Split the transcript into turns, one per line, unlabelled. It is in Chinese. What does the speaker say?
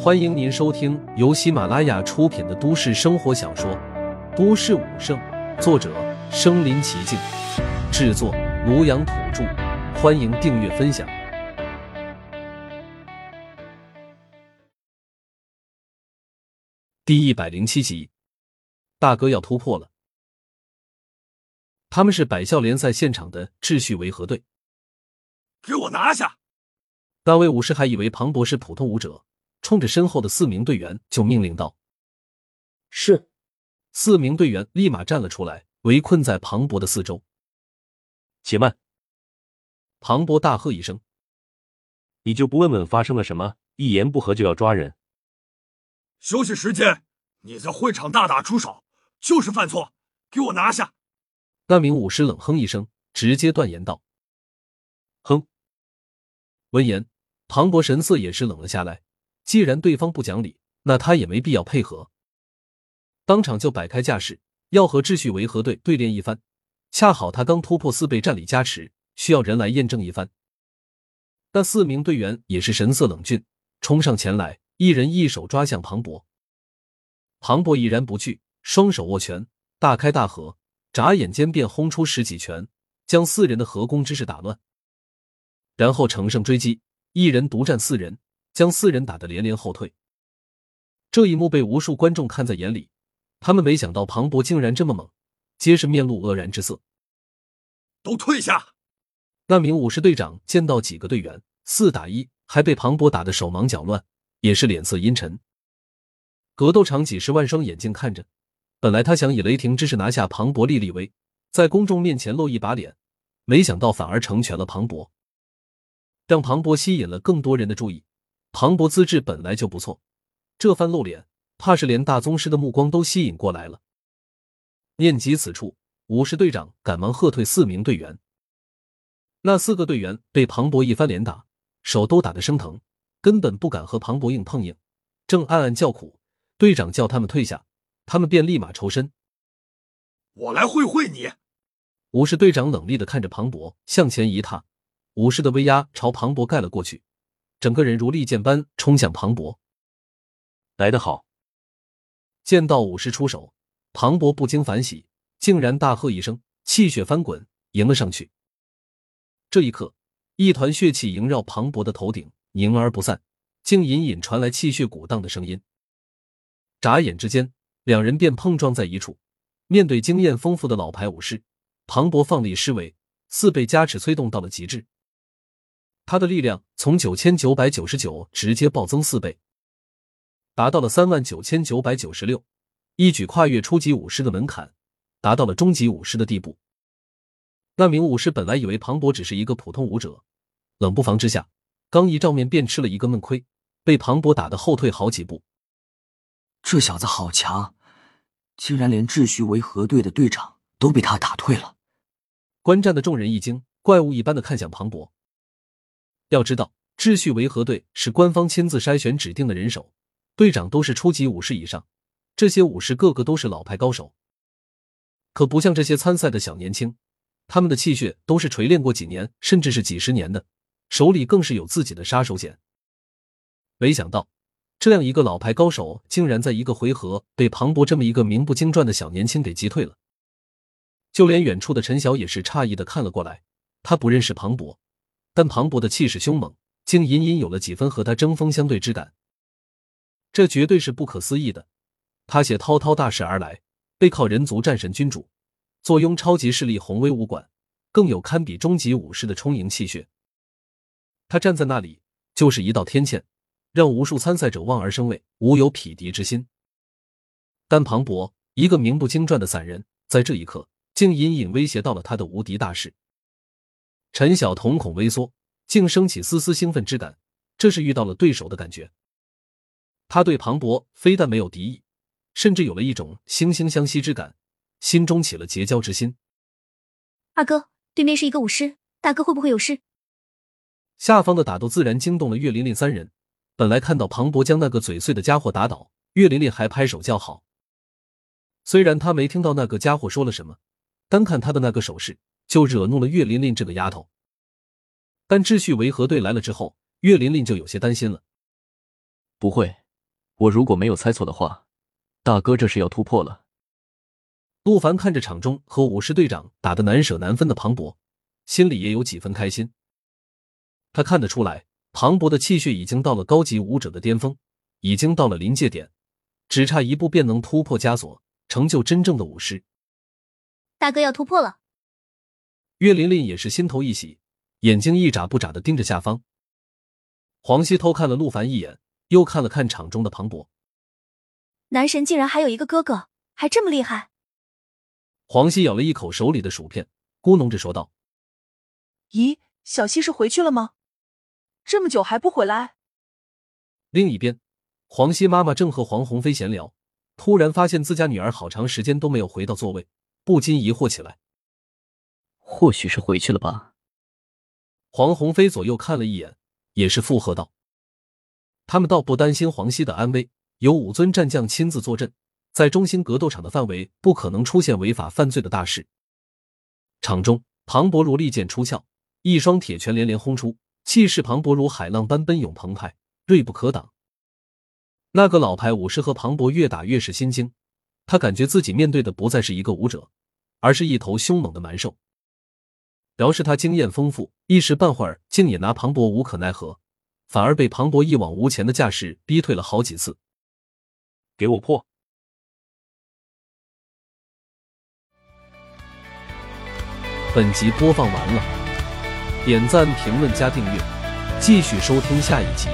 欢迎您收听由喜马拉雅出品的都市生活小说《都市武圣》，作者：身临其境，制作：庐阳土著。欢迎订阅分享。第一百零七集，大哥要突破了。他们是百校联赛现场的秩序维和队，
给我拿下！
那位武士还以为庞博是普通武者。冲着身后的四名队员就命令道：“
是。”
四名队员立马站了出来，围困在庞博的四周。
且慢！
庞博大喝一声：“
你就不问问发生了什么？一言不合就要抓人！
休息时间，你在会场大打出手，就是犯错！给我拿下！”
那名武师冷哼一声，直接断言道：“
哼！”
闻言，庞博神色也是冷了下来。既然对方不讲理，那他也没必要配合，当场就摆开架势，要和秩序维和队对练一番。恰好他刚突破四倍战力加持，需要人来验证一番。那四名队员也是神色冷峻，冲上前来，一人一手抓向庞博。庞博已然不惧，双手握拳，大开大合，眨眼间便轰出十几拳，将四人的合攻之势打乱，然后乘胜追击，一人独占四人。将四人打得连连后退，这一幕被无数观众看在眼里。他们没想到庞博竟然这么猛，皆是面露愕然之色。
都退下！
那名武士队长见到几个队员四打一，还被庞博打得手忙脚乱，也是脸色阴沉。格斗场几十万双眼睛看着，本来他想以雷霆之势拿下庞博立立威，在公众面前露一把脸，没想到反而成全了庞博，让庞博吸引了更多人的注意。庞博资质本来就不错，这番露脸，怕是连大宗师的目光都吸引过来了。念及此处，武士队长赶忙喝退四名队员。那四个队员被庞博一番连打，手都打得生疼，根本不敢和庞博硬碰硬，正暗暗叫苦。队长叫他们退下，他们便立马抽身。
我来会会你。
武士队长冷厉的看着庞博，向前一踏，武士的威压朝庞博盖了过去。整个人如利剑般冲向庞博，
来得好！
见到武士出手，庞博不经反喜，竟然大喝一声，气血翻滚，迎了上去。这一刻，一团血气萦绕庞博的头顶，凝而不散，竟隐隐传来气血鼓荡的声音。眨眼之间，两人便碰撞在一处。面对经验丰富的老牌武士，庞博放力施为，似被加持催动到了极致。他的力量从九千九百九十九直接暴增四倍，达到了三万九千九百九十六，一举跨越初级武师的门槛，达到了中级武师的地步。那名武士本来以为庞博只是一个普通武者，冷不防之下，刚一照面便吃了一个闷亏，被庞博打得后退好几步。
这小子好强，竟然连秩序维和队的队长都被他打退了。
观战的众人一惊，怪物一般的看向庞博。要知道，秩序维和队是官方亲自筛选指定的人手，队长都是初级武士以上，这些武士个个都是老牌高手，可不像这些参赛的小年轻，他们的气血都是锤炼过几年，甚至是几十年的，手里更是有自己的杀手锏。没想到，这样一个老牌高手，竟然在一个回合被庞博这么一个名不经传的小年轻给击退了。就连远处的陈晓也是诧异的看了过来，他不认识庞博。但庞博的气势凶猛，竟隐隐有了几分和他针锋相对之感，这绝对是不可思议的。他携滔滔大势而来，背靠人族战神君主，坐拥超级势力，宏威武馆，更有堪比终极武士的充盈气血。他站在那里，就是一道天堑，让无数参赛者望而生畏，无有匹敌之心。但庞博一个名不经传的散人，在这一刻，竟隐隐威胁到了他的无敌大势。陈晓瞳孔微缩，竟升起丝丝兴奋之感。这是遇到了对手的感觉。他对庞博非但没有敌意，甚至有了一种惺惺相惜之感，心中起了结交之心。
二哥，对面是一个武师，大哥会不会有事？
下方的打斗自然惊动了岳琳琳三人。本来看到庞博将那个嘴碎的家伙打倒，岳琳琳还拍手叫好。虽然他没听到那个家伙说了什么，单看他的那个手势。就惹怒了岳琳琳这个丫头，但秩序维和队来了之后，岳琳琳就有些担心了。
不会，我如果没有猜错的话，大哥这是要突破了。
陆凡看着场中和武士队长打得难舍难分的庞博，心里也有几分开心。他看得出来，庞博的气血已经到了高级武者的巅峰，已经到了临界点，只差一步便能突破枷锁，成就真正的武师。
大哥要突破了。
岳琳琳也是心头一喜，眼睛一眨不眨的盯着下方。黄熙偷看了陆凡一眼，又看了看场中的庞博。
男神竟然还有一个哥哥，还这么厉害。
黄熙咬了一口手里的薯片，咕哝着说道：“
咦，小西是回去了吗？这么久还不回来？”
另一边，黄熙妈妈正和黄鸿飞闲聊，突然发现自家女儿好长时间都没有回到座位，不禁疑惑起来。
或许是回去了吧。
黄鸿飞左右看了一眼，也是附和道：“他们倒不担心黄熙的安危，有五尊战将亲自坐镇，在中心格斗场的范围，不可能出现违法犯罪的大事。”场中，庞博如利剑出鞘，一双铁拳连连轰出，气势磅礴如海浪般奔涌澎湃，锐不可挡。那个老牌武士和庞博越打越是心惊，他感觉自己面对的不再是一个武者，而是一头凶猛的蛮兽。饶是他经验丰富，一时半会儿竟也拿庞博无可奈何，反而被庞博一往无前的架势逼退了好几次。
给我破！
本集播放完了，点赞、评论、加订阅，继续收听下一集。